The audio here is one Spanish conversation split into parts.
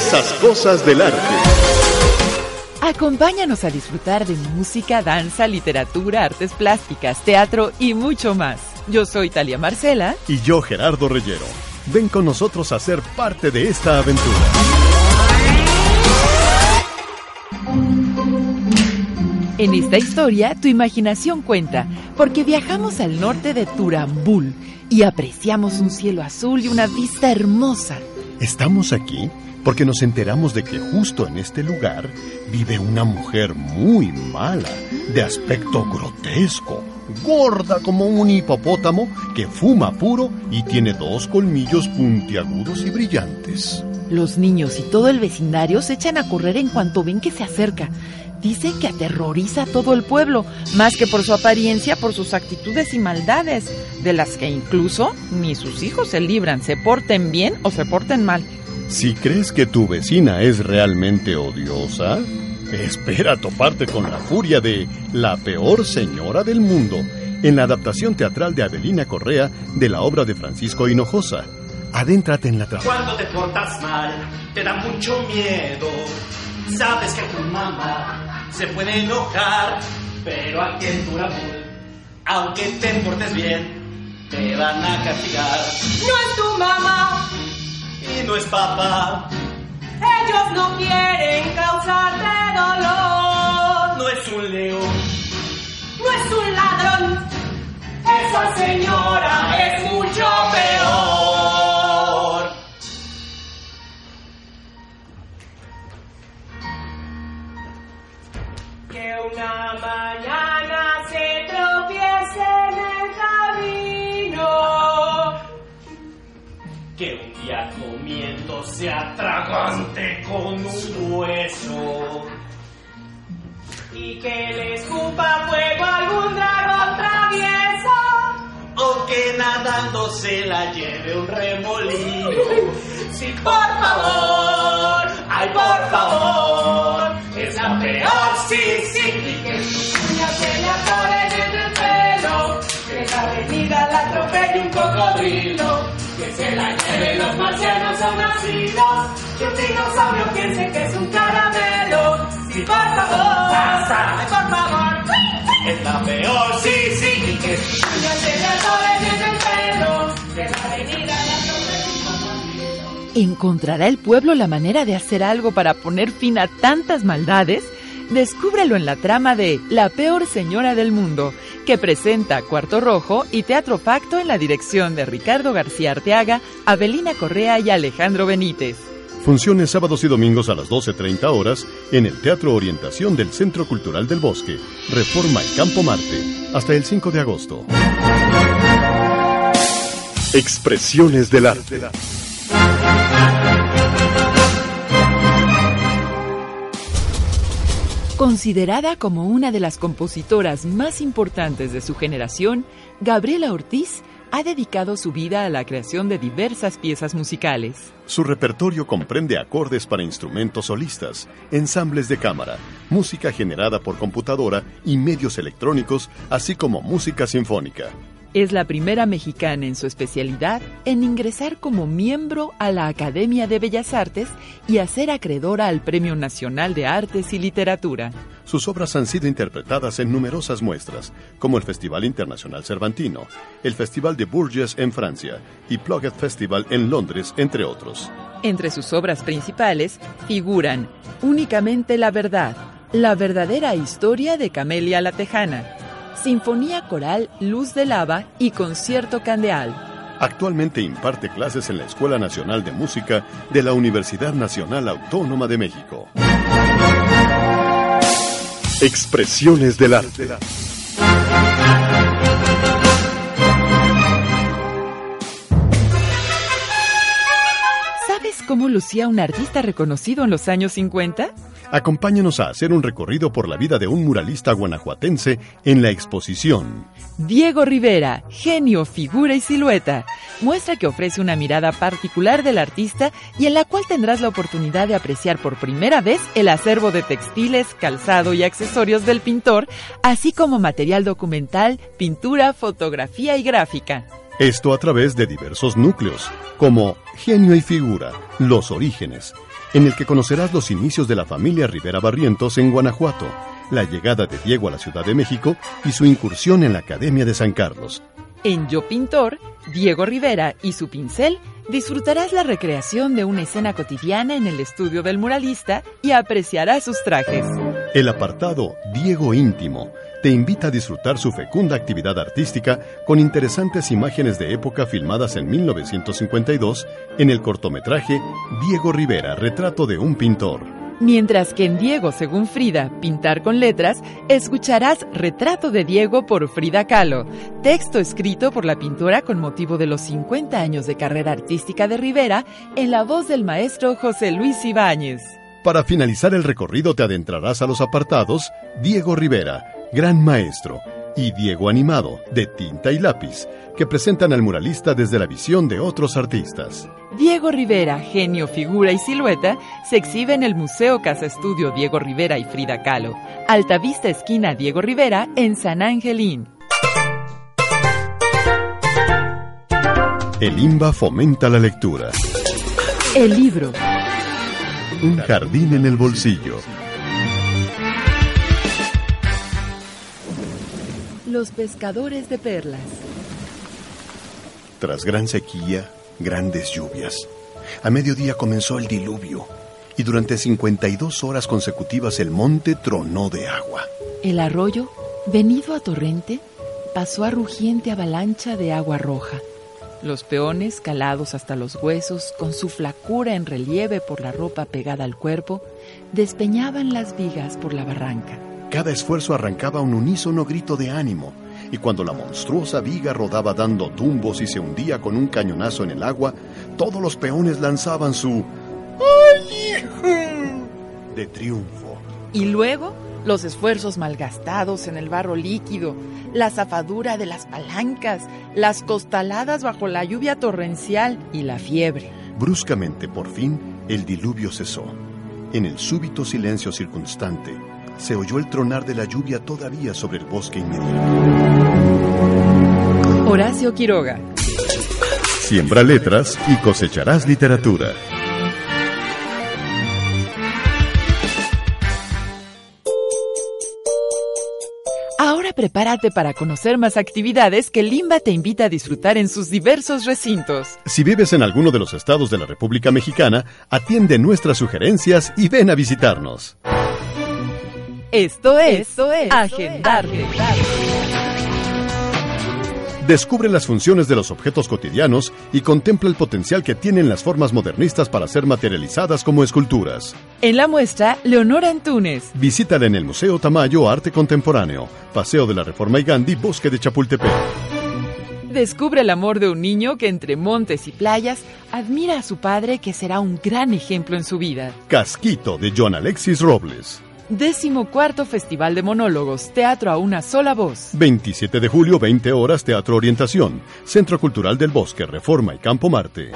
Esas cosas del arte. Acompáñanos a disfrutar de música, danza, literatura, artes plásticas, teatro y mucho más. Yo soy Talia Marcela. Y yo Gerardo Reyero. Ven con nosotros a ser parte de esta aventura. En esta historia, tu imaginación cuenta, porque viajamos al norte de Turambul y apreciamos un cielo azul y una vista hermosa. Estamos aquí porque nos enteramos de que justo en este lugar vive una mujer muy mala, de aspecto grotesco, gorda como un hipopótamo que fuma puro y tiene dos colmillos puntiagudos y brillantes. Los niños y todo el vecindario se echan a correr en cuanto ven que se acerca. Dicen que aterroriza a todo el pueblo, más que por su apariencia, por sus actitudes y maldades, de las que incluso ni sus hijos se libran, se porten bien o se porten mal. Si crees que tu vecina es realmente odiosa, espera toparte con la furia de La peor señora del mundo, en la adaptación teatral de Avelina Correa de la obra de Francisco Hinojosa. Adéntrate en la trama. Cuando te portas mal, te da mucho miedo. Sabes que tu mamá se puede enojar, pero aquí en Turabul, aunque te portes bien, te van a castigar. No es tu mamá, Y no es papá, ellos no quieren causarte dolor. no es un león, No es un ladrón, esa señora es mucho peor. Que una mañana se atragante con un hueso. Y que le escupa fuego algún dragón travieso. O que nadando se la lleve un remolino. Sí, por favor, ay, por favor, es la peor, sí, sí, y que uñas se le atoren en el pelo, que la avenida la atropelle un cocodrilo, que se la lleven los marcianos un asilo, que un dinosaurio piense que es un caramelo, sí, por favor, ay, por favor, Es la peor, sí, sí. y que sus uñas se le atoren en el pelo, que la avenida la atropelle un cocodrilo. ¿Encontrará el pueblo la manera de hacer algo para poner fin a tantas maldades? Descúbrelo en la trama de La peor señora del mundo, que presenta Cuarto Rojo y Teatro Facto en la dirección de Ricardo García Arteaga, Avelina Correa y Alejandro Benítez. Funciones sábados y domingos a las 12.30 horas en el Teatro Orientación del Centro Cultural del Bosque, Reforma y Campo Marte, hasta el 5 de agosto. Expresiones del arte. Considerada como una de las compositoras más importantes de su generación, Gabriela Ortiz ha dedicado su vida a la creación de diversas piezas musicales. Su repertorio comprende acordes para instrumentos solistas, ensambles de cámara, música generada por computadora y medios electrónicos, así como música sinfónica. Es la primera mexicana en su especialidad en ingresar como miembro a la Academia de Bellas Artes y a ser acreedora al Premio Nacional de Artes y Literatura. Sus obras han sido interpretadas en numerosas muestras, como el Festival Internacional Cervantino, el Festival de Bourges en Francia y Plugged Festival en Londres, entre otros. Entre sus obras principales figuran Únicamente la Verdad, La verdadera historia de Camelia la Tejana, Sinfonía Coral Luz de Lava y Concierto Candeal. Actualmente imparte clases en la Escuela Nacional de Música de la Universidad Nacional Autónoma de México. Expresiones del arte. ¿Sabes cómo lucía un artista reconocido en los años 50? Acompáñanos a hacer un recorrido por la vida de un muralista guanajuatense en la exposición. Diego Rivera, genio, figura y silueta, muestra que ofrece una mirada particular del artista y en la cual tendrás la oportunidad de apreciar por primera vez el acervo de textiles, calzado y accesorios del pintor, así como material documental, pintura, fotografía y gráfica. Esto a través de diversos núcleos, como Genio y Figura, Los Orígenes, en el que conocerás los inicios de la familia Rivera Barrientos en Guanajuato, la llegada de Diego a la Ciudad de México y su incursión en la Academia de San Carlos. En Yo Pintor, Diego Rivera y su pincel disfrutarás la recreación de una escena cotidiana en el estudio del muralista y apreciarás sus trajes. El apartado Diego Íntimo te invita a disfrutar su fecunda actividad artística con interesantes imágenes de época filmadas en 1952 en el cortometraje Diego Rivera, retrato de un pintor. Mientras que en Diego, según Frida, Pintar con Letras, escucharás Retrato de Diego por Frida Kahlo, texto escrito por la pintora con motivo de los 50 años de carrera artística de Rivera, en la voz del maestro José Luis Ibáñez. Para finalizar el recorrido te adentrarás a los apartados Diego Rivera, Gran Maestro, y Diego Animado, de tinta y lápiz, que presentan al muralista desde la visión de otros artistas. Diego Rivera, genio, figura y silueta, se exhibe en el Museo Casa Estudio Diego Rivera y Frida Kahlo, Altavista Esquina Diego Rivera, en San Angelín. El IMBA fomenta la lectura. El libro. Un jardín en el bolsillo. Los pescadores de perlas. Tras gran sequía, grandes lluvias. A mediodía comenzó el diluvio y durante 52 horas consecutivas el monte tronó de agua. El arroyo, venido a torrente, pasó a rugiente avalancha de agua roja. Los peones, calados hasta los huesos, con su flacura en relieve por la ropa pegada al cuerpo, despeñaban las vigas por la barranca. Cada esfuerzo arrancaba un unísono grito de ánimo, y cuando la monstruosa viga rodaba dando tumbos y se hundía con un cañonazo en el agua, todos los peones lanzaban su ¡Ay, de triunfo. Y luego los esfuerzos malgastados en el barro líquido, la zafadura de las palancas, las costaladas bajo la lluvia torrencial y la fiebre. Bruscamente, por fin, el diluvio cesó. En el súbito silencio circunstante, se oyó el tronar de la lluvia todavía sobre el bosque inmediato. Horacio Quiroga. Siembra letras y cosecharás literatura. Ahora prepárate para conocer más actividades que Limba te invita a disfrutar en sus diversos recintos. Si vives en alguno de los estados de la República Mexicana, atiende nuestras sugerencias y ven a visitarnos. Esto es, Esto es Agendarte. Descubre las funciones de los objetos cotidianos y contempla el potencial que tienen las formas modernistas para ser materializadas como esculturas. En la muestra, Leonora Antunes. Visítala en el Museo Tamayo Arte Contemporáneo, Paseo de la Reforma y Gandhi, Bosque de Chapultepec. Descubre el amor de un niño que entre montes y playas admira a su padre que será un gran ejemplo en su vida. Casquito de John Alexis Robles. Décimo cuarto Festival de Monólogos, Teatro a una sola voz. 27 de julio, 20 horas, Teatro Orientación, Centro Cultural del Bosque, Reforma y Campo Marte.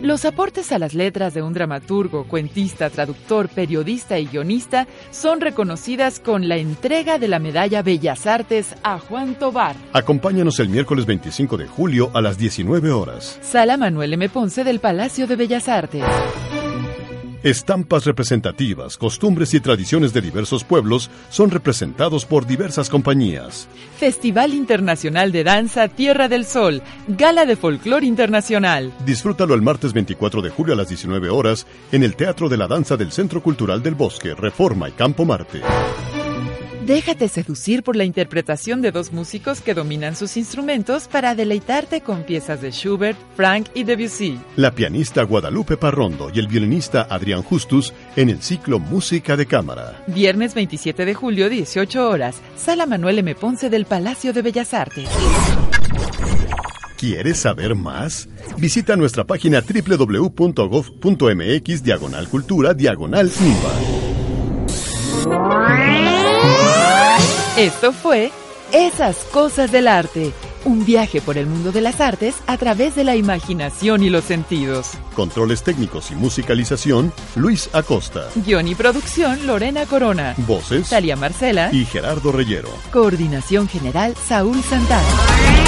Los aportes a las letras de un dramaturgo, cuentista, traductor, periodista y guionista son reconocidas con la entrega de la medalla Bellas Artes a Juan Tobar. Acompáñanos el miércoles 25 de julio a las 19 horas. Sala Manuel M. Ponce del Palacio de Bellas Artes. Estampas representativas, costumbres y tradiciones de diversos pueblos son representados por diversas compañías. Festival Internacional de Danza Tierra del Sol, Gala de Folclor Internacional. Disfrútalo el martes 24 de julio a las 19 horas en el Teatro de la Danza del Centro Cultural del Bosque, Reforma y Campo Marte. Déjate seducir por la interpretación de dos músicos que dominan sus instrumentos para deleitarte con piezas de Schubert, Frank y Debussy. La pianista Guadalupe Parrondo y el violinista Adrián Justus en el ciclo Música de Cámara. Viernes 27 de julio, 18 horas, Sala Manuel M. Ponce del Palacio de Bellas Artes. ¿Quieres saber más? Visita nuestra página www.gov.mx diagonal cultura diagonal Esto fue Esas Cosas del Arte, un viaje por el mundo de las artes a través de la imaginación y los sentidos. Controles técnicos y musicalización, Luis Acosta. Guión y producción, Lorena Corona. Voces, Talia Marcela y Gerardo Reyero. Coordinación General, Saúl Santana.